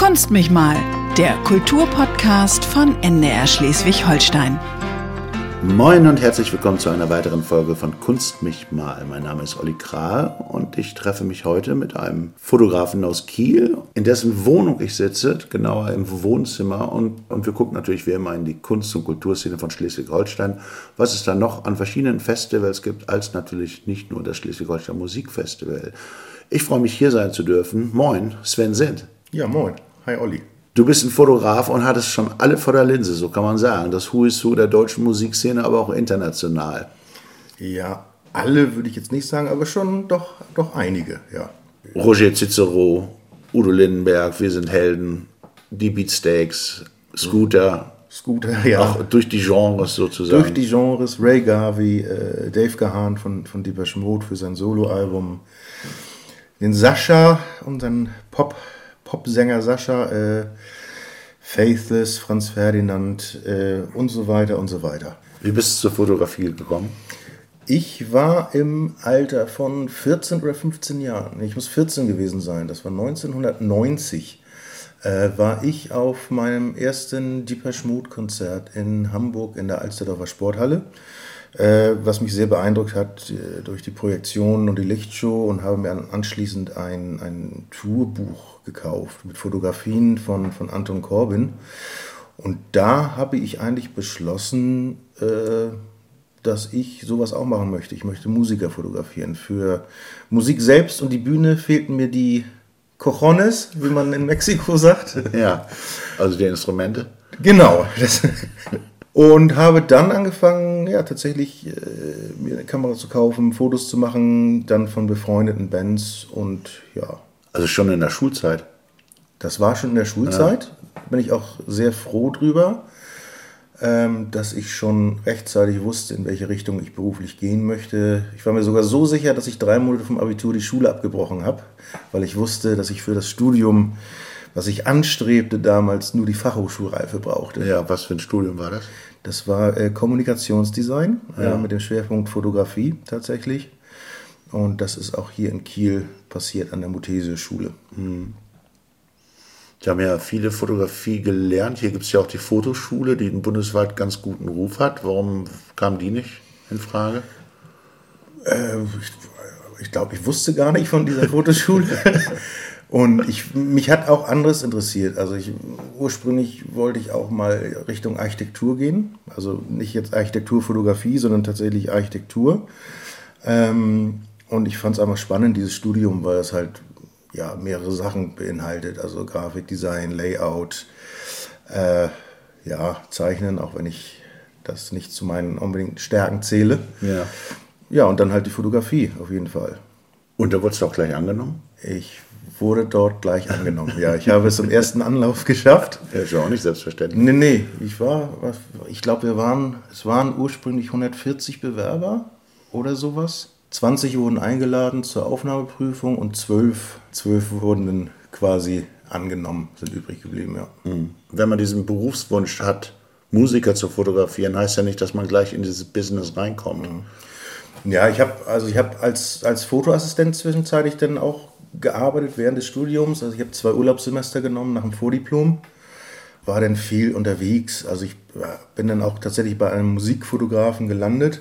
Kunst mich mal, der Kulturpodcast von NDR Schleswig-Holstein. Moin und herzlich willkommen zu einer weiteren Folge von Kunst mich mal. Mein Name ist Olli Kral und ich treffe mich heute mit einem Fotografen aus Kiel, in dessen Wohnung ich sitze, genauer im Wohnzimmer. Und, und wir gucken natürlich wie immer in die Kunst- und Kulturszene von Schleswig-Holstein, was es da noch an verschiedenen Festivals gibt, als natürlich nicht nur das Schleswig-Holstein Musikfestival. Ich freue mich hier sein zu dürfen. Moin, Sven Send. Ja, moin. Hi, Olli. Du bist ein Fotograf und hattest schon alle vor der Linse, so kann man sagen. Das Who is Who der deutschen Musikszene, aber auch international. Ja, alle würde ich jetzt nicht sagen, aber schon doch, doch einige, ja. Roger Cicero, Udo Lindenberg, Wir sind Helden, die Beatsteaks, Scooter. Scooter, ja. Auch durch die Genres sozusagen. Durch die Genres, Ray Garvey, äh, Dave Gahan von, von Deepesh Mode für sein Soloalbum, den Sascha, unseren Pop- Popsänger Sascha, äh, Faithless, Franz Ferdinand äh, und so weiter und so weiter. Wie bist du zur Fotografie gekommen? Ich war im Alter von 14 oder 15 Jahren, ich muss 14 gewesen sein, das war 1990, äh, war ich auf meinem ersten Deepesh Mode Konzert in Hamburg in der Alsterdorfer Sporthalle. Äh, was mich sehr beeindruckt hat äh, durch die Projektion und die Lichtshow und habe mir anschließend ein, ein Tourbuch gekauft mit Fotografien von, von Anton Corbin. Und da habe ich eigentlich beschlossen, äh, dass ich sowas auch machen möchte. Ich möchte Musiker fotografieren. Für Musik selbst und die Bühne fehlten mir die Cojones, wie man in Mexiko sagt. Ja, also die Instrumente. Genau. Das, und habe dann angefangen, ja, tatsächlich äh, mir eine Kamera zu kaufen, Fotos zu machen, dann von befreundeten Bands und ja. Also schon in der Schulzeit. Das war schon in der Schulzeit. Ja. Bin ich auch sehr froh drüber, ähm, dass ich schon rechtzeitig wusste, in welche Richtung ich beruflich gehen möchte. Ich war mir sogar so sicher, dass ich drei Monate vom Abitur die Schule abgebrochen habe, weil ich wusste, dass ich für das Studium was ich anstrebte damals, nur die Fachhochschulreife brauchte. Ja, was für ein Studium war das? Das war äh, Kommunikationsdesign ja. äh, mit dem Schwerpunkt Fotografie tatsächlich. Und das ist auch hier in Kiel passiert an der Muthesius-Schule. Mhm. Die haben ja viele Fotografie gelernt. Hier gibt es ja auch die Fotoschule, die einen bundesweit ganz guten Ruf hat. Warum kam die nicht in Frage? Äh, ich, ich glaube, ich wusste gar nicht von dieser Fotoschule. Und ich, mich hat auch anderes interessiert. Also ich, ursprünglich wollte ich auch mal Richtung Architektur gehen. Also nicht jetzt Architekturfotografie, sondern tatsächlich Architektur. Ähm, und ich fand es einfach spannend, dieses Studium, weil es halt ja, mehrere Sachen beinhaltet. Also Grafikdesign, Layout, äh, ja, Zeichnen, auch wenn ich das nicht zu meinen unbedingten Stärken zähle. Ja. Ja, und dann halt die Fotografie auf jeden Fall. Und da wurdest du auch gleich angenommen? Ich wurde dort gleich angenommen. Ja, ich habe es im ersten Anlauf geschafft. Ja, ist ja auch nicht selbstverständlich. Nee, nee, ich war, ich glaube, wir waren, es waren ursprünglich 140 Bewerber oder sowas. 20 wurden eingeladen zur Aufnahmeprüfung und 12, 12 wurden dann quasi angenommen, sind übrig geblieben, ja. Mhm. Wenn man diesen Berufswunsch hat, Musiker zu fotografieren, heißt ja nicht, dass man gleich in dieses Business reinkommt. Mhm. Ja, ich habe also ich habe als, als Fotoassistent zwischenzeitlich dann auch gearbeitet während des Studiums. Also ich habe zwei Urlaubssemester genommen nach dem Vordiplom. War dann viel unterwegs. Also ich bin dann auch tatsächlich bei einem Musikfotografen gelandet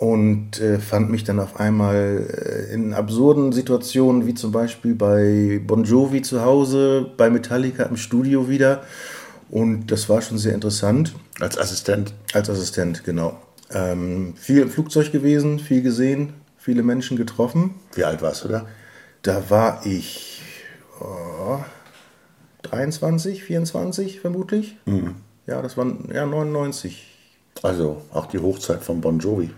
und äh, fand mich dann auf einmal äh, in absurden Situationen, wie zum Beispiel bei Bon Jovi zu Hause, bei Metallica im Studio wieder. Und das war schon sehr interessant. Als Assistent? Als Assistent, genau. Ähm, viel im Flugzeug gewesen, viel gesehen, viele Menschen getroffen. Wie alt warst du da? Da war ich oh, 23, 24 vermutlich. Mhm. Ja, das war ja 99. Also auch die Hochzeit von Bon Jovi.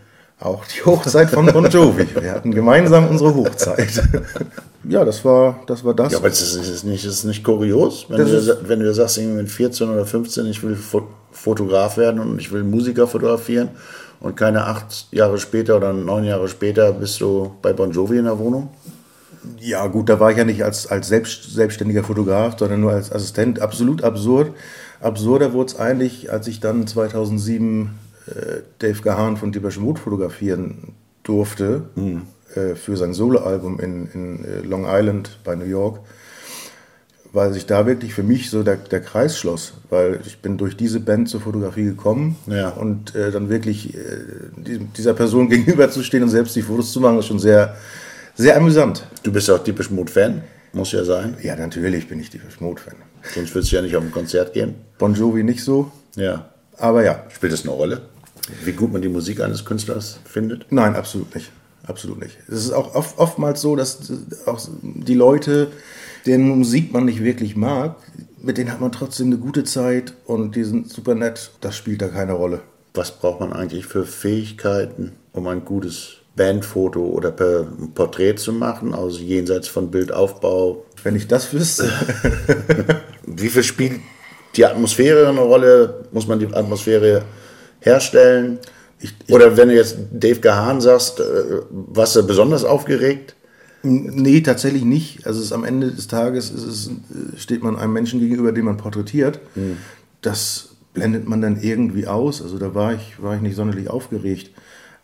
Auch die Hochzeit von Bon Jovi. Wir hatten gemeinsam unsere Hochzeit. ja, das war das. War das. Ja, aber ist es nicht, ist nicht kurios, wenn du, wenn du sagst, mit 14 oder 15, ich will Fotograf werden und ich will Musiker fotografieren und keine acht Jahre später oder neun Jahre später bist du bei Bon Jovi in der Wohnung? Ja, gut, da war ich ja nicht als, als selbst, selbstständiger Fotograf, sondern nur als Assistent. Absolut absurd. Absurder wurde es eigentlich, als ich dann 2007 äh, Dave Gahan von Deepesh Mode fotografieren durfte mhm. äh, für sein Soloalbum in, in äh, Long Island bei New York. weil sich da wirklich für mich so der, der Kreis schloss, weil ich bin durch diese Band zur Fotografie gekommen Ja. und äh, dann wirklich äh, die, dieser Person gegenüberzustehen und selbst die Fotos zu machen, ist schon sehr, sehr amüsant. Du bist auch typisch Mode-Fan, muss ja sein. Ja, natürlich bin ich die Mode-Fan. Sonst würdest du ja nicht auf ein Konzert gehen. Bon Jovi nicht so, Ja. aber ja, Spielt das eine Rolle? Wie gut man die Musik eines Künstlers findet? Nein, absolut nicht. Absolut nicht. Es ist auch oft, oftmals so, dass auch die Leute, deren Musik man nicht wirklich mag, mit denen hat man trotzdem eine gute Zeit und die sind super nett. Das spielt da keine Rolle. Was braucht man eigentlich für Fähigkeiten, um ein gutes Bandfoto oder per Porträt zu machen, also jenseits von Bildaufbau? Wenn ich das wüsste, Wie viel spielt die Atmosphäre eine Rolle? Muss man die Atmosphäre herstellen? Ich- ich- oder wenn du jetzt Dave Gahan sagst, äh, warst du besonders aufgeregt? nee, tatsächlich nicht. Also es ist am Ende des Tages es, äh, steht man einem Menschen gegenüber, den man porträtiert. Das blendet man dann irgendwie aus. Also da war ich, war ich nicht sonderlich aufgeregt.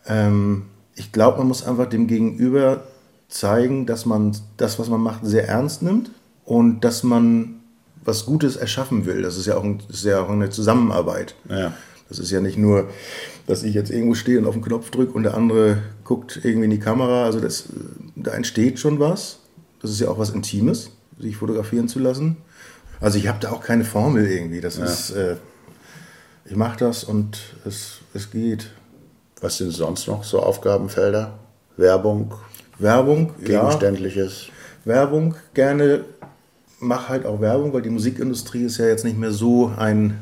Ähm, ich glaube, man muss einfach dem Gegenüber zeigen, dass man das, was man macht, sehr ernst nimmt und dass man was Gutes erschaffen will. Das ist ja auch, ein, ist ja auch eine Zusammenarbeit. Ja. Das ist ja nicht nur, dass ich jetzt irgendwo stehe und auf den Knopf drücke und der andere guckt irgendwie in die Kamera. Also das, da entsteht schon was. Das ist ja auch was Intimes, sich fotografieren zu lassen. Also ich habe da auch keine Formel irgendwie. Das ist, äh, ich mache das und es, es geht. Was sind sonst noch so Aufgabenfelder? Werbung, Werbung, ja, Gegenständliches? Werbung gerne. Mach halt auch Werbung, weil die Musikindustrie ist ja jetzt nicht mehr so ein,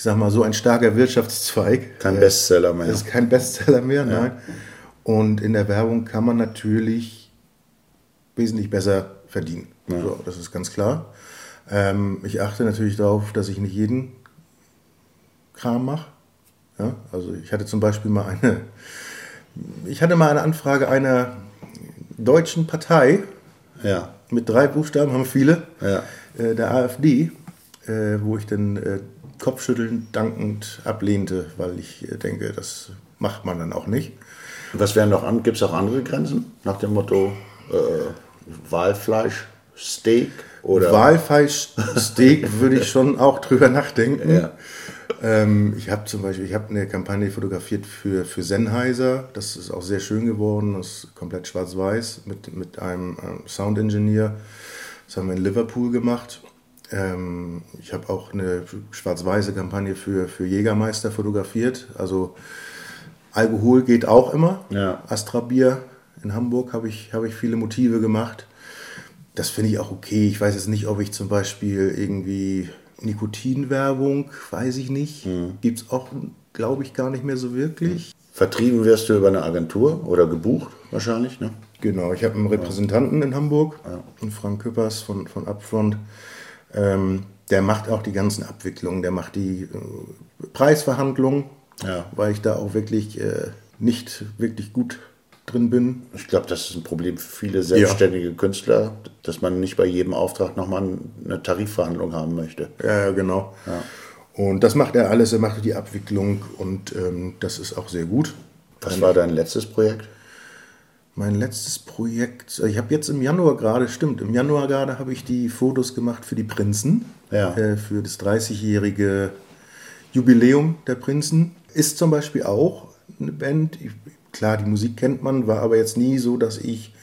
ich sag mal, so ein starker Wirtschaftszweig. Kein Äh, Bestseller mehr. Das ist kein Bestseller mehr, nein. Und in der Werbung kann man natürlich wesentlich besser verdienen. So, das ist ganz klar. Ähm, ich achte natürlich darauf, dass ich nicht jeden Kram mache. Ja, also ich hatte zum Beispiel mal eine, ich hatte mal eine Anfrage einer deutschen Partei Ja. mit drei Buchstaben, haben viele, Ja. äh, der AfD, äh, wo ich dann äh, kopfschüttelnd dankend ablehnte, weil ich äh, denke, das macht man dann auch nicht. Was wären noch an? Gibt es auch andere Grenzen? Nach dem Motto äh, Walfleisch, Steak oder Walfleischsteak würde ich schon auch drüber nachdenken. Ja. Ähm, ich habe zum Beispiel, ich habe eine Kampagne fotografiert für, für Sennheiser. Das ist auch sehr schön geworden. Das ist komplett schwarz-weiß mit, mit einem ähm, Sound-Engineer. Das haben wir in Liverpool gemacht. Ähm, ich habe auch eine schwarz-weiße Kampagne für, für Jägermeister fotografiert. Also Alkohol geht auch immer. Ja. Astra Bier in Hamburg habe ich, habe ich viele Motive gemacht. Das finde ich auch okay. Ich weiß jetzt nicht, ob ich zum Beispiel irgendwie Nikotinwerbung, weiß ich nicht. Gibt es auch, glaube ich, gar nicht mehr so wirklich. vertrieben wirst du über eine Agentur oder gebucht wahrscheinlich, ne? Genau, ich habe einen Repräsentanten in Hamburg, einen Frank Küppers von, von Upfront. Ähm, der macht auch die ganzen Abwicklungen, der macht die äh, Preisverhandlungen, Ja. weil ich da auch wirklich äh, nicht wirklich gut drin bin. Ich glaube, das ist ein Problem für viele selbstständige Künstler, dass man nicht bei jedem Auftrag nochmal eine Tarifverhandlung haben möchte. Ja, ja, genau. Und das macht er alles, er macht die Abwicklung und ähm, das ist auch sehr gut. Was war dein letztes Projekt? Mein letztes Projekt, ich habe jetzt im Januar gerade, stimmt, im Januar gerade habe ich die Fotos gemacht für die Prinzen, Ja. äh, für das 30-jährige Jubiläum der Prinzen. Ist zum Beispiel auch eine Band, ich, klar, die Musik kennt man, war aber jetzt nie so, dass ich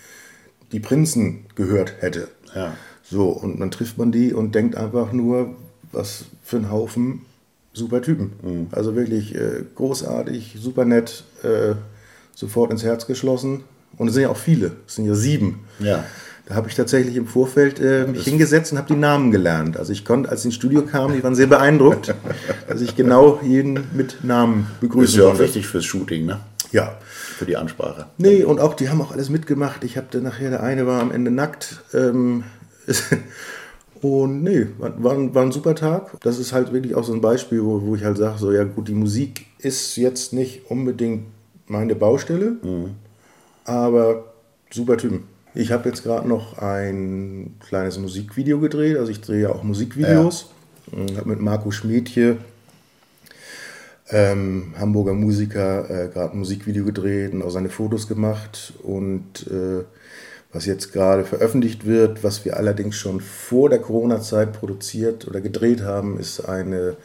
die Prinzen gehört hätte. Ja. So, und dann trifft man die und denkt einfach nur, was für ein Haufen super Typen. Also wirklich äh, großartig, super nett, äh, sofort ins Herz geschlossen. Und es sind ja auch viele, es sind ja sieben. Ja. Da habe ich tatsächlich im Vorfeld äh, mich hingesetzt und habe die Namen gelernt. Also ich konnte, als sie ins Studio kamen, die waren sehr beeindruckt, dass ich genau jeden mit Namen Ist begrüßen ja auch wichtig fürs Shooting, ne? Ja. Für die Ansprache. Nee, und auch die haben auch alles mitgemacht. Ich habe dann nachher, der eine war am Ende nackt. Ähm, und nee, war, ein- war ein super Tag. Das ist halt wirklich auch so ein Beispiel, wo, wo ich halt sage, so ja gut, die Musik ist jetzt nicht unbedingt meine Baustelle, aber super Typen. Ich habe jetzt gerade noch ein kleines Musikvideo gedreht, also ich drehe ja auch Musikvideos. Ich habe mit Marco Schmied hier ähm, Hamburger Musiker, äh, gerade ein Musikvideo gedreht und auch seine Fotos gemacht. Und äh, was jetzt gerade veröffentlicht wird, was wir allerdings schon vor der Corona-Zeit produziert oder gedreht haben, ist eine,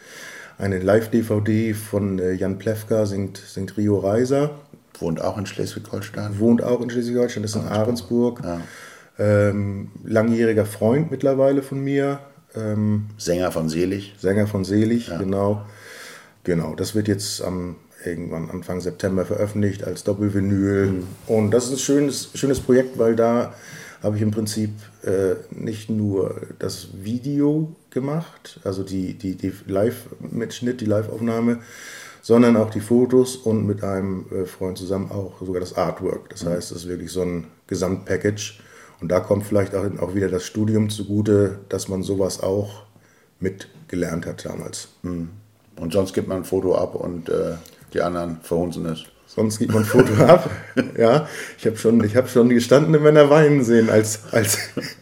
eine Live-DVD von äh, Jan Plewka, singt, singt Rio Reiser. Wohnt auch in Schleswig-Holstein. Wohnt auch in Schleswig-Holstein, ist in Ahrensburg. Ja. Ähm, langjähriger Freund mittlerweile von mir. Ähm, Sänger von Selig. Sänger von Selig, ja. genau. Genau, das wird jetzt am irgendwann Anfang September veröffentlicht als Doppelvinyl. Mhm. Und das ist ein schönes, schönes Projekt, weil da habe ich im Prinzip äh, nicht nur das Video gemacht, also die, die, die Live-Mitschnitt, die Live-Aufnahme, sondern auch die Fotos und mit einem äh, Freund zusammen auch sogar das Artwork. Das mhm. heißt, es ist wirklich so ein Gesamtpackage. Und da kommt vielleicht auch, auch wieder das Studium zugute, dass man sowas auch mitgelernt hat damals. Mhm. Und sonst gibt man ein Foto ab und äh, die anderen verhunzen es. Sonst gibt man ein Foto ab. Ja, ich habe schon, hab schon gestandene Männer weinen sehen, als, als,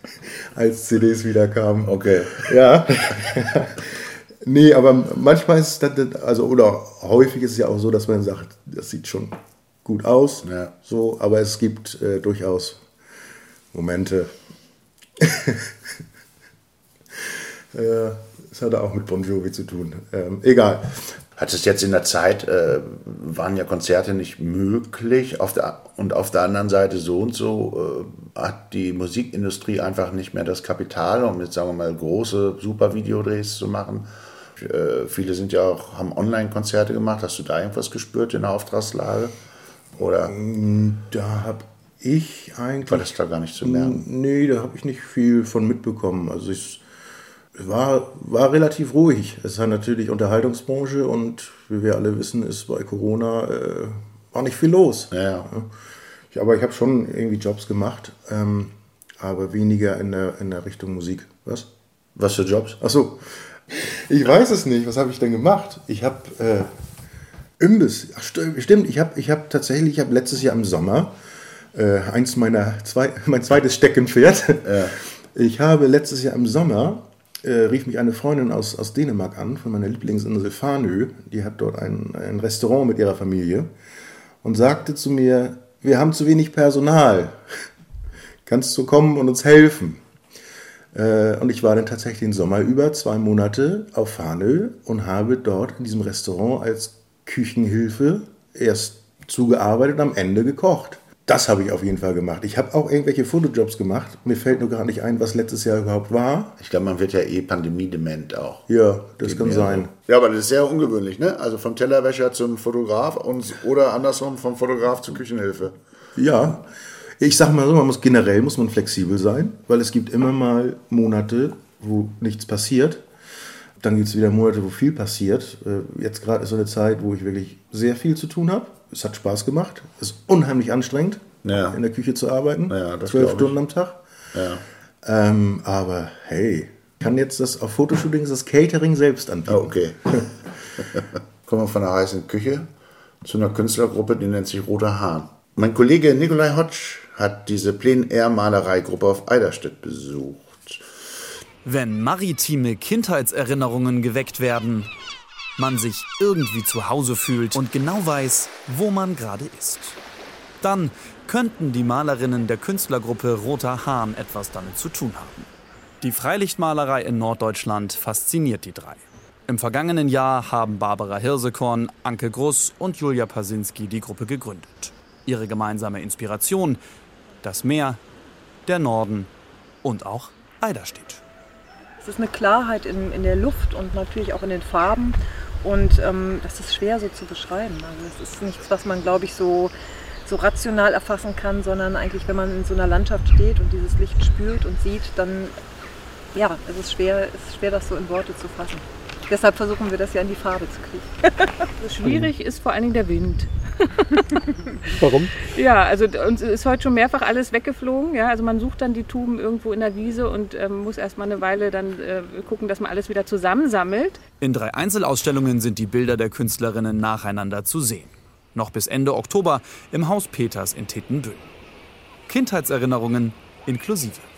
als CDs wieder kamen. Okay. Ja. nee, aber manchmal ist das, also, oder häufig ist es ja auch so, dass man sagt, das sieht schon gut aus. Ja. So, aber es gibt äh, durchaus Momente. äh, das hatte auch mit Bon Jovi zu tun. Ähm, egal. Hat es jetzt in der Zeit, äh, waren ja Konzerte nicht möglich auf der, und auf der anderen Seite so und so äh, hat die Musikindustrie einfach nicht mehr das Kapital, um jetzt sagen wir mal große, super Videodrehs zu machen. Äh, viele sind ja auch, haben Online-Konzerte gemacht. Hast du da irgendwas gespürt in der Auftragslage? Oder? Mm, da habe ich eigentlich. War das da gar nicht zu merken? Nee, da habe ich nicht viel von mitbekommen. Also ich war, war relativ ruhig. Es ist natürlich Unterhaltungsbranche und wie wir alle wissen, ist bei Corona äh, war nicht viel los. Ja. Ich, aber ich habe schon irgendwie Jobs gemacht, ähm, aber weniger in der, in der Richtung Musik. Was? Was für Jobs? Achso, ich weiß es nicht. Was habe ich denn gemacht? Ich habe äh, Imbiss. Ach, stimmt, ich habe ich hab tatsächlich, ich habe letztes Jahr im Sommer äh, eins meiner zwei, mein zweites Steckenpferd. Ja. Ich habe letztes Jahr im Sommer äh, rief mich eine Freundin aus, aus Dänemark an, von meiner Lieblingsinsel Fanö. Die hat dort ein, ein Restaurant mit ihrer Familie und sagte zu mir, wir haben zu wenig Personal. Kannst du kommen und uns helfen? Äh, und ich war dann tatsächlich den Sommer über zwei Monate auf Fanö und habe dort in diesem Restaurant als Küchenhilfe erst zugearbeitet und am Ende gekocht. Das habe ich auf jeden Fall gemacht. Ich habe auch irgendwelche Fotojobs gemacht. Mir fällt nur gar nicht ein, was letztes Jahr überhaupt war. Ich glaube, man wird ja eh pandemiedement auch. Ja, das Geht kann sein. Ja, aber das ist sehr ungewöhnlich, ne? Also vom Tellerwäscher zum Fotograf und, oder andersrum vom Fotograf zur Küchenhilfe. Ja, ich sage mal so, man muss generell muss man flexibel sein, weil es gibt immer mal Monate, wo nichts passiert. Dann gibt es wieder Monate, wo viel passiert. Äh, jetzt gerade ist so eine Zeit, wo ich wirklich sehr viel zu tun habe es hat Spaß gemacht. Es ist unheimlich anstrengend, ja. in der Küche zu arbeiten. Ja, Zwölf Stunden am Tag. Ja. Ähm, aber hey, kann jetzt das auf Fotoshootings das Catering selbst anbieten. Oh, okay. Kommen wir von der heißen Küche zu einer Künstlergruppe, die nennt sich Roter Hahn. Mein Kollege Nikolai Hotsch hat diese Plein-Air-Malereigruppe auf Eiderstedt besucht. Wenn maritime Kindheitserinnerungen geweckt werden, man sich irgendwie zu Hause fühlt und genau weiß, wo man gerade ist. Dann könnten die Malerinnen der Künstlergruppe Roter Hahn etwas damit zu tun haben. Die Freilichtmalerei in Norddeutschland fasziniert die drei. Im vergangenen Jahr haben Barbara Hirsekorn, Anke Gruss und Julia Pasinski die Gruppe gegründet. Ihre gemeinsame Inspiration: das Meer, der Norden und auch Eiderstedt. Es ist eine Klarheit in, in der Luft und natürlich auch in den Farben. Und ähm, das ist schwer so zu beschreiben. Also das ist nichts, was man, glaube ich, so, so rational erfassen kann, sondern eigentlich, wenn man in so einer Landschaft steht und dieses Licht spürt und sieht, dann ja, es ist schwer, es ist schwer, das so in Worte zu fassen. Deshalb versuchen wir das ja in die Farbe zu kriegen. Schwierig ist vor allen Dingen der Wind. Warum? Ja, also uns ist heute schon mehrfach alles weggeflogen. Ja, also man sucht dann die Tuben irgendwo in der Wiese und ähm, muss erstmal eine Weile dann äh, gucken, dass man alles wieder zusammensammelt. In drei Einzelausstellungen sind die Bilder der Künstlerinnen nacheinander zu sehen. Noch bis Ende Oktober im Haus Peters in Tettenbüll. Kindheitserinnerungen inklusive.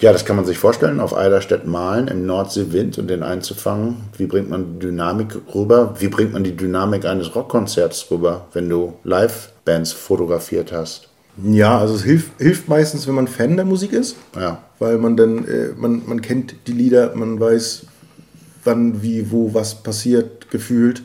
Ja, das kann man sich vorstellen, auf Eiderstedt malen, im Nordseewind und den einzufangen. Wie bringt man Dynamik rüber? Wie bringt man die Dynamik eines Rockkonzerts rüber, wenn du Live-Bands fotografiert hast? Ja, also es hilft, hilft meistens, wenn man Fan der Musik ist. Ja. Weil man dann, äh, man, man kennt die Lieder, man weiß, wann, wie, wo, was passiert, gefühlt.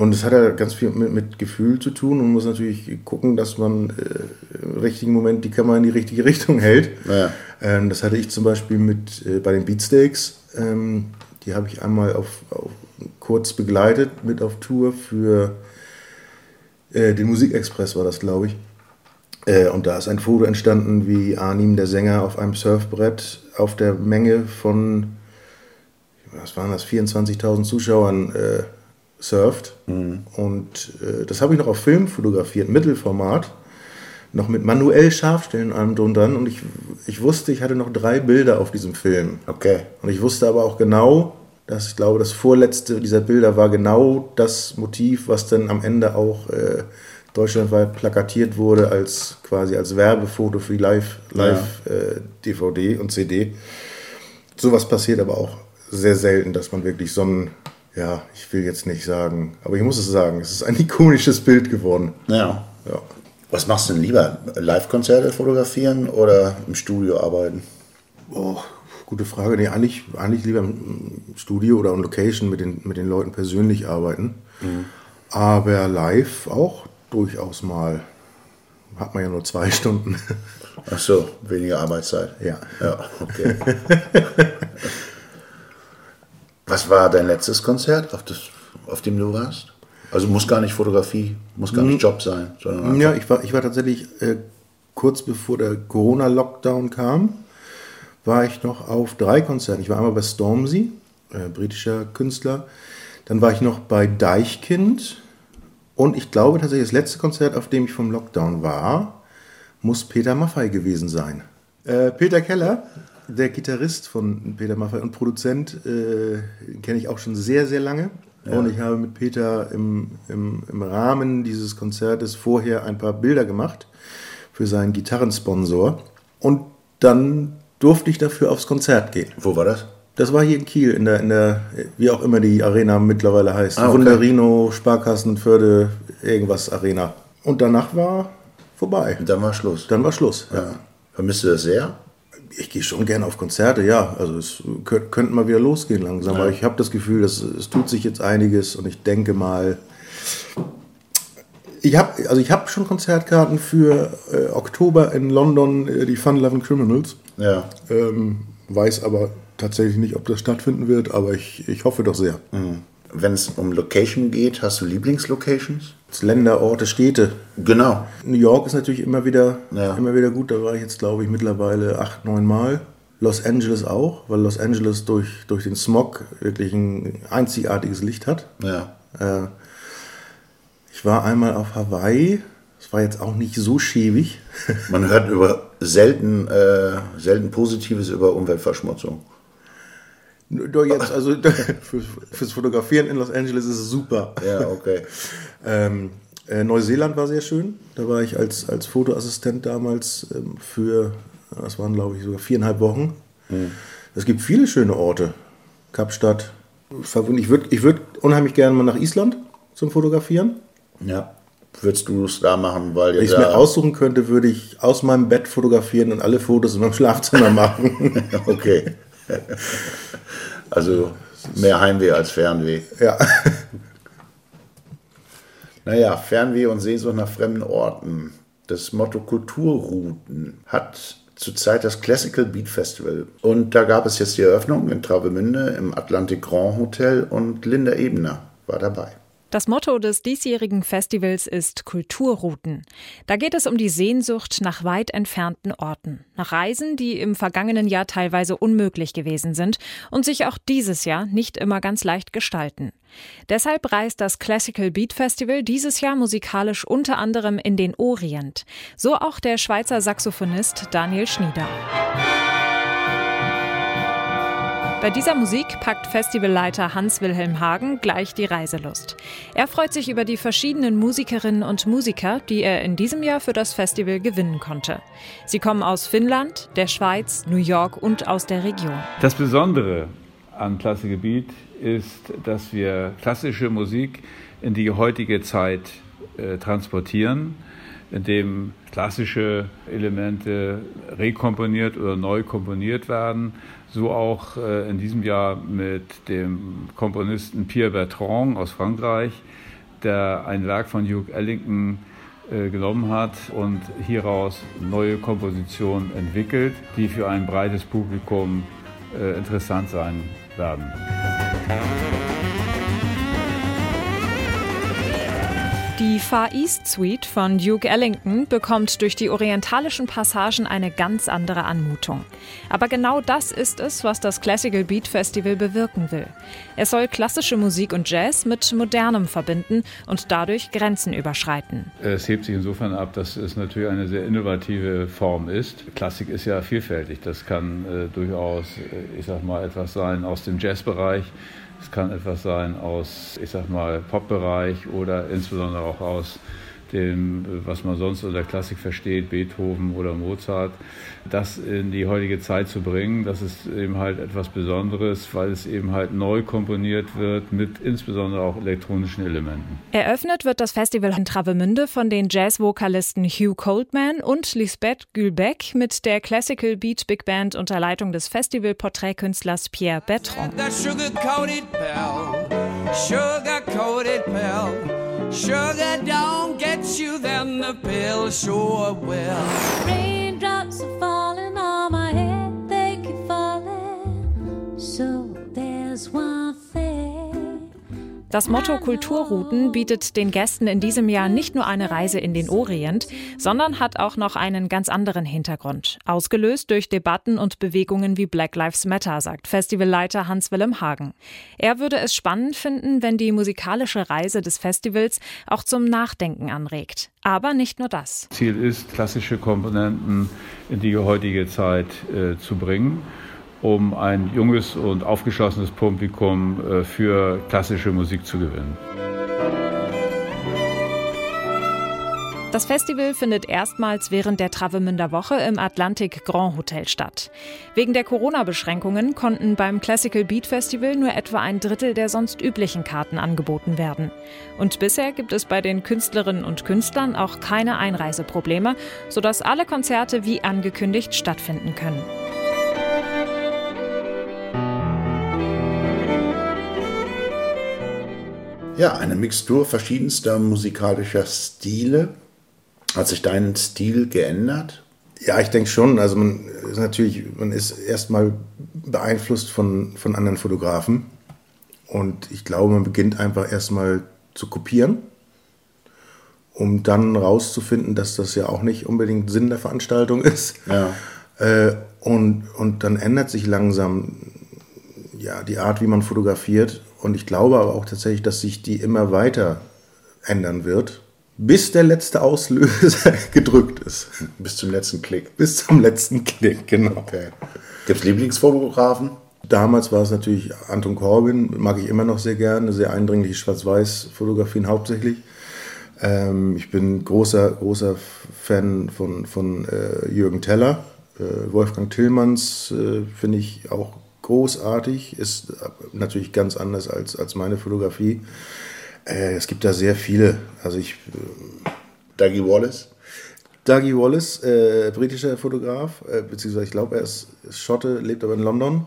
Und es hat ja ganz viel mit, mit Gefühl zu tun und man muss natürlich gucken, dass man äh, im richtigen Moment die Kamera in die richtige Richtung hält. Ja. Ähm, das hatte ich zum Beispiel mit äh, bei den Beatsteaks. Ähm, die habe ich einmal auf, auf, kurz begleitet mit auf Tour für äh, den Musikexpress war das, glaube ich. Äh, und da ist ein Foto entstanden, wie Arnim, der Sänger, auf einem Surfbrett auf der Menge von, was waren das, 24.000 Zuschauern äh, surft. Und äh, das habe ich noch auf Film fotografiert, Mittelformat. Noch mit manuell Scharfstellen allem drunter. Und ich, ich wusste, ich hatte noch drei Bilder auf diesem Film. Okay. Und ich wusste aber auch genau, dass ich glaube, das vorletzte dieser Bilder war genau das Motiv, was dann am Ende auch äh, deutschlandweit plakatiert wurde als quasi als Werbefoto für die Live, Live äh, DVD und CD. Sowas passiert aber auch sehr selten, dass man wirklich so ein, ja, ich will jetzt nicht sagen, aber ich muss es sagen, es ist ein ikonisches Bild geworden. Ja. Ja. Was machst du denn lieber? Live-Konzerte fotografieren oder im Studio arbeiten? Oh, gute Frage. Nee, eigentlich, eigentlich lieber im Studio oder on Location mit den, mit den Leuten persönlich arbeiten. Aber live auch durchaus mal. Hat man ja nur zwei Stunden. Ach so, weniger Arbeitszeit. Ja. Ja, okay. Was war dein letztes Konzert, auf, das, auf dem du warst? Also muss gar nicht Fotografie, muss gar nicht Job sein, sondern Ja, ich war, ich war tatsächlich äh, kurz bevor der Corona-Lockdown kam, war ich noch auf drei Konzerten. Ich war einmal bei Stormzy, äh, britischer Künstler. Dann war ich noch bei Deichkind. Und ich glaube tatsächlich, das letzte Konzert, auf dem ich vom Lockdown war, muss Peter Maffay gewesen sein. Äh, Peter Keller, der Gitarrist von Peter Maffay und Produzent, äh, kenne ich auch schon sehr, sehr lange. Und ich habe mit Peter im, im, im Rahmen dieses Konzertes vorher ein paar Bilder gemacht für seinen Gitarrensponsor. Und dann durfte ich dafür aufs Konzert gehen. Wo war das? Das war hier in Kiel, in der, in der wie auch immer die Arena mittlerweile heißt. Ah, okay. Wunderino, Sparkassenförde, irgendwas Arena. Und danach war vorbei. Und dann war Schluss. Dann war Schluss. ja. Vermisst du das sehr? Ich gehe schon gerne auf Konzerte, ja. Also es kö- könnte mal wieder losgehen langsam. Ja. Aber ich habe das Gefühl, dass es tut sich jetzt einiges und ich denke mal. Ich habe also ich habe schon Konzertkarten für äh, Oktober in London, äh, die Fun Loving Criminals. Ja. Ähm, weiß aber tatsächlich nicht, ob das stattfinden wird, aber ich, ich hoffe doch sehr. Wenn es um Location geht, hast du Lieblingslocations? Länder, Orte, Städte. Genau. New York ist natürlich immer wieder, Ja. immer wieder gut. Da war ich jetzt, glaube ich, mittlerweile acht, neun Mal. Los Angeles auch, weil Los Angeles durch, durch den Smog wirklich ein einzigartiges Licht hat. Ja. Äh, ich war einmal auf Hawaii. Das war jetzt auch nicht so schäbig. Man hört über selten, äh, selten Positives über Umweltverschmutzung. Doch jetzt, also für, fürs Fotografieren in Los Angeles ist es super. Ja, okay. Ähm, äh, Neuseeland war sehr schön. Da war ich als, als Fotoassistent damals ähm, für, das waren glaube ich sogar viereinhalb Wochen. Es gibt viele schöne Orte. Kapstadt. Ich würde ich würd unheimlich gerne mal nach Island zum Fotografieren. Ja. Würdest du es da machen, weil Wenn ich es mir aussuchen könnte, würde ich aus meinem Bett fotografieren und alle Fotos in meinem Schlafzimmer machen. Okay. Also mehr Heimweh als Fernweh. ja. Naja, Fernweh und Sehnsucht nach fremden Orten. Das Motto Kulturrouten hat zurzeit das Classical Beat Festival. Und da gab es jetzt die Eröffnung in Travemünde im Atlantic Grand Hotel und Linda Ebner war dabei. Das Motto des diesjährigen Festivals ist Kulturrouten. Da geht es um die Sehnsucht nach weit entfernten Orten, nach Reisen, die im vergangenen Jahr teilweise unmöglich gewesen sind und sich auch dieses Jahr nicht immer ganz leicht gestalten. Deshalb reist das Classical Beat Festival dieses Jahr musikalisch unter anderem in den Orient. So auch der Schweizer Saxophonist Daniel Schnieder. Bei dieser Musik packt Festivalleiter Hans-Wilhelm Hagen gleich die Reiselust. Er freut sich über die verschiedenen Musikerinnen und Musiker, die er in diesem Jahr für das Festival gewinnen konnte. Sie kommen aus Finnland, der Schweiz, New York und aus der Region. Das Besondere an Klassikgebiet ist, dass wir klassische Musik in die heutige Zeit äh, transportieren. In dem klassische Elemente rekomponiert oder neu komponiert werden. So auch äh, in diesem Jahr mit dem Komponisten Pierre Bertrand aus Frankreich, der ein Werk von Hugh Ellington äh, genommen hat und hieraus neue Kompositionen entwickelt, die für ein breites Publikum äh, interessant sein werden. Die Far East Suite von Duke Ellington bekommt durch die orientalischen Passagen eine ganz andere Anmutung. Aber genau das ist es, was das Classical Beat Festival bewirken will. Es soll klassische Musik und Jazz mit modernem verbinden und dadurch Grenzen überschreiten. Es hebt sich insofern ab, dass es natürlich eine sehr innovative Form ist. Klassik ist ja vielfältig. Das kann äh, durchaus, äh, ich sag mal, etwas sein aus dem Jazzbereich. Es kann etwas sein aus, ich sag mal, Popbereich oder insbesondere auch aus dem, was man sonst unter Klassik versteht, Beethoven oder Mozart, das in die heutige Zeit zu bringen, das ist eben halt etwas Besonderes, weil es eben halt neu komponiert wird mit insbesondere auch elektronischen Elementen. Eröffnet wird das Festival in Travemünde von den Jazzvokalisten Hugh Coldman und Lisbeth Gülbeck mit der Classical Beat Big Band unter Leitung des Festival-Porträtkünstlers Pierre Bertrand. Sugar-coated Sugar don't get you, then the pill sure will. Raindrops are falling on my head, they keep falling. So there's one Das Motto Kulturrouten bietet den Gästen in diesem Jahr nicht nur eine Reise in den Orient, sondern hat auch noch einen ganz anderen Hintergrund. Ausgelöst durch Debatten und Bewegungen wie Black Lives Matter, sagt Festivalleiter Hans-Willem Hagen. Er würde es spannend finden, wenn die musikalische Reise des Festivals auch zum Nachdenken anregt. Aber nicht nur das. Ziel ist, klassische Komponenten in die heutige Zeit äh, zu bringen um ein junges und aufgeschlossenes Publikum äh, für klassische Musik zu gewinnen. Das Festival findet erstmals während der Travemünder Woche im Atlantic Grand Hotel statt. Wegen der Corona-Beschränkungen konnten beim Classical Beat Festival nur etwa ein Drittel der sonst üblichen Karten angeboten werden. Und bisher gibt es bei den Künstlerinnen und Künstlern auch keine Einreiseprobleme, sodass alle Konzerte wie angekündigt stattfinden können. Ja, eine Mixtur verschiedenster musikalischer Stile. Hat sich dein Stil geändert? Ja, ich denke schon. Also man ist natürlich, man ist erstmal beeinflusst von, von anderen Fotografen. Und ich glaube, man beginnt einfach erstmal zu kopieren, um dann rauszufinden, dass das ja auch nicht unbedingt Sinn der Veranstaltung ist. Ja. Äh, und, und dann ändert sich langsam ja, die Art, wie man fotografiert. Und ich glaube aber auch tatsächlich, dass sich die immer weiter ändern wird, bis der letzte Auslöser gedrückt ist. Bis zum letzten Klick. Bis zum letzten Klick, genau. Okay. Gibt es Lieblingsfotografen? Damals war es natürlich Anton Corbin, mag ich immer noch sehr gerne, sehr eindringliche Schwarz-Weiß-Fotografien hauptsächlich. Ähm, ich bin großer, großer Fan von, von äh, Jürgen Teller. Äh, Wolfgang Tillmanns äh, finde ich auch großartig, ist natürlich ganz anders als, als meine Fotografie. Äh, es gibt da sehr viele. Also ich. Äh, Dougie Wallace? Dougie Wallace, äh, britischer Fotograf, äh, beziehungsweise ich glaube, er ist, ist, Schotte, lebt aber in London.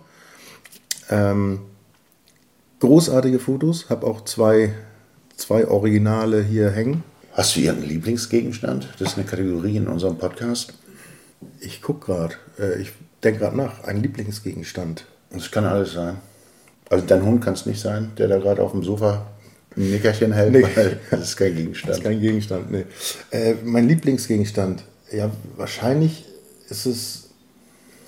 Ähm, großartige Fotos, habe auch zwei, zwei Originale hier hängen. Hast du irgendeinen Lieblingsgegenstand? Das ist eine Kategorie in unserem Podcast. Ich gucke gerade, äh, ich denke gerade nach, ein Lieblingsgegenstand. Das kann alles sein. Also dein Hund kann es nicht sein, der da gerade auf dem Sofa ein Nickerchen hält, nee. weil das ist kein Gegenstand. Das ist kein Gegenstand, nee. Äh, mein Lieblingsgegenstand, ja, wahrscheinlich ist es,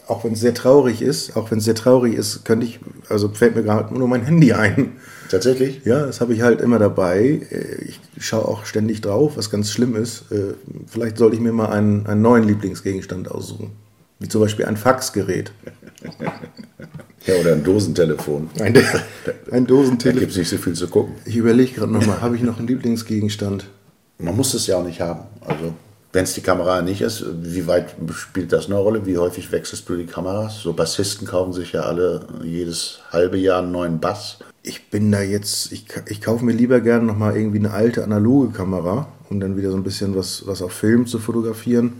auch wenn es sehr traurig ist, auch wenn es sehr traurig ist, könnte ich, also fällt mir gerade nur mein Handy ein. Tatsächlich? Ja, das habe ich halt immer dabei. Äh, ich schaue auch ständig drauf, was ganz schlimm ist. Äh, vielleicht sollte ich mir mal einen, einen neuen Lieblingsgegenstand aussuchen. Wie zum Beispiel ein Faxgerät. Ja, oder ein Dosentelefon. Ein, ein Dosentelefon. Da gibt es nicht so viel zu gucken. Ich überlege gerade nochmal, habe ich noch einen Lieblingsgegenstand? Man muss es ja auch nicht haben. Also, wenn es die Kamera nicht ist, wie weit spielt das eine Rolle? Wie häufig wechselst du die Kameras? So Bassisten kaufen sich ja alle jedes halbe Jahr einen neuen Bass. Ich bin da jetzt, ich, ich kaufe mir lieber gerne nochmal irgendwie eine alte analoge Kamera um dann wieder so ein bisschen was, was auf Film zu fotografieren.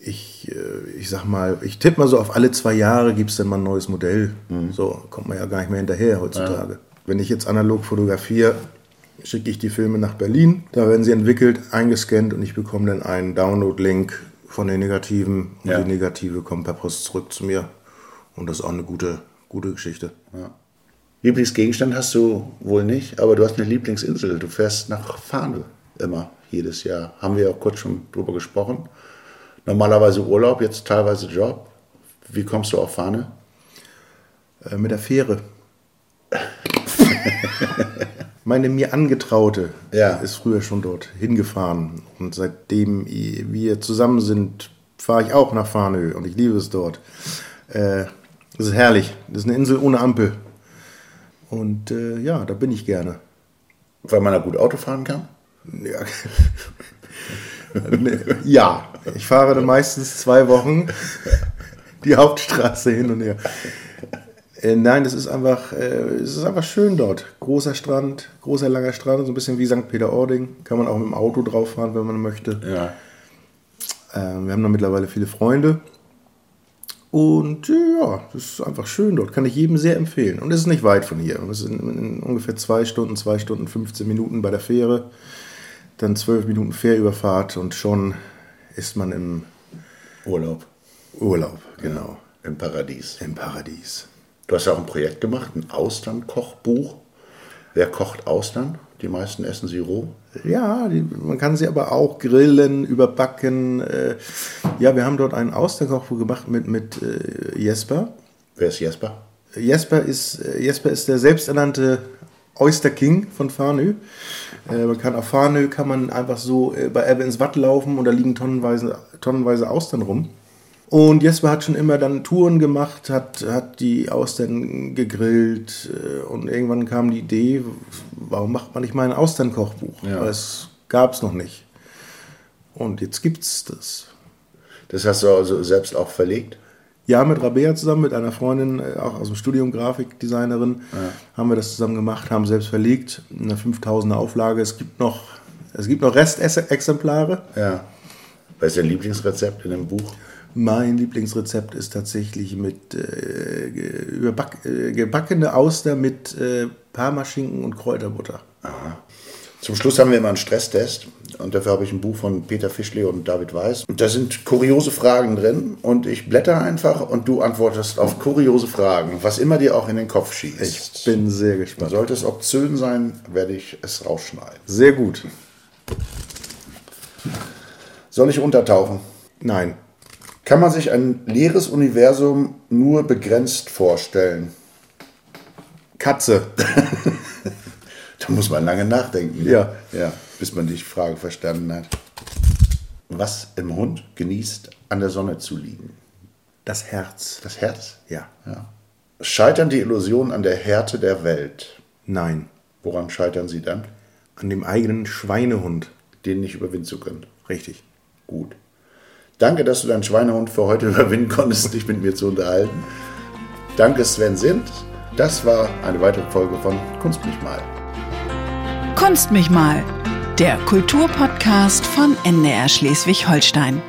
Ich, äh, ich sag mal, ich tippe mal so, auf alle zwei Jahre gibt es dann mal ein neues Modell. Mhm. So kommt man ja gar nicht mehr hinterher heutzutage. Ja. Wenn ich jetzt analog fotografiere, schicke ich die Filme nach Berlin. Da werden sie entwickelt, eingescannt und ich bekomme dann einen Download-Link von den Negativen. Und ja. die Negative kommen per Post zurück zu mir. Und das ist auch eine gute, gute Geschichte. Ja. Lieblingsgegenstand hast du wohl nicht, aber du hast eine Lieblingsinsel. Du fährst nach Fahne immer, jedes Jahr. Haben wir auch kurz schon drüber gesprochen. Normalerweise Urlaub, jetzt teilweise Job. Wie kommst du auf Fahne? Äh, mit der Fähre. Meine mir Angetraute ja. ist früher schon dort hingefahren. Und seitdem wir zusammen sind, fahre ich auch nach Farnö und ich liebe es dort. Äh, das ist herrlich. Das ist eine Insel ohne Ampel. Und äh, ja, da bin ich gerne. Weil man da gut Auto fahren kann? Ja. ja, ich fahre dann meistens zwei Wochen die Hauptstraße hin und her. Äh, nein, das ist einfach, äh, es ist einfach schön dort. Großer Strand, großer langer Strand, so ein bisschen wie St. Peter-Ording. Kann man auch mit dem Auto drauf fahren, wenn man möchte. Ja. Äh, wir haben da mittlerweile viele Freunde. Und ja, das ist einfach schön dort. Kann ich jedem sehr empfehlen. Und es ist nicht weit von hier. Es sind in ungefähr zwei Stunden, zwei Stunden, 15 Minuten bei der Fähre. Dann zwölf Minuten Fährüberfahrt und schon ist man im Urlaub. Urlaub, genau. Ja, Im Paradies. Im Paradies. Du hast ja auch ein Projekt gemacht, ein Austern-Kochbuch. Wer kocht Austern? Die meisten essen sie roh. Ja, die, man kann sie aber auch grillen, überbacken. Äh, ja, wir haben dort ein Austernkochbuch gemacht mit, mit äh, Jesper. Wer ist Jesper? Jesper ist, äh, Jesper ist der selbsternannte Oyster King von Farnö. Äh, man kann auf Farnö kann man einfach so äh, bei Ebbe ins Watt laufen und da liegen tonnenweise, tonnenweise Austern rum. Und Jesper hat schon immer dann Touren gemacht, hat, hat die Austern gegrillt äh, und irgendwann kam die Idee, warum macht man nicht mal ein Austernkochbuch? Ja. Weil es gab es noch nicht. Und jetzt gibt es das. Das hast du also selbst auch verlegt? Ja, mit Rabea zusammen, mit einer Freundin, äh, auch aus dem Studium, Grafikdesignerin, ja. haben wir das zusammen gemacht, haben selbst verlegt, eine 5000er Auflage. Es gibt noch, es gibt noch Restexemplare. Ja. Was ist dein Lieblingsrezept in dem Buch? Mein Lieblingsrezept ist tatsächlich mit äh, äh, gebackene Auster mit äh, Parmaschinken und Kräuterbutter. Aha. Zum Schluss haben wir immer einen Stresstest und dafür habe ich ein Buch von Peter Fischli und David Weiß. Und da sind kuriose Fragen drin und ich blätter einfach und du antwortest auf kuriose Fragen, was immer dir auch in den Kopf schießt. Ich bin sehr gespannt. Sollte es obszön sein, werde ich es rausschneiden. Sehr gut. Soll ich untertauchen? Nein. Kann man sich ein leeres Universum nur begrenzt vorstellen? Katze. da muss man lange nachdenken. Ne? Ja. ja. Bis man die Frage verstanden hat. Was im Hund genießt, an der Sonne zu liegen? Das Herz. Das Herz? Ja. ja. Scheitern die Illusionen an der Härte der Welt? Nein. Woran scheitern sie dann? An dem eigenen Schweinehund. Den nicht überwinden zu können. Richtig. Gut. Danke, dass du deinen Schweinehund für heute überwinden konntest, dich mit mir zu unterhalten. Danke, Sven Sind. Das war eine weitere Folge von Kunst mich mal. Kunst mich mal, der Kulturpodcast von NDR Schleswig-Holstein.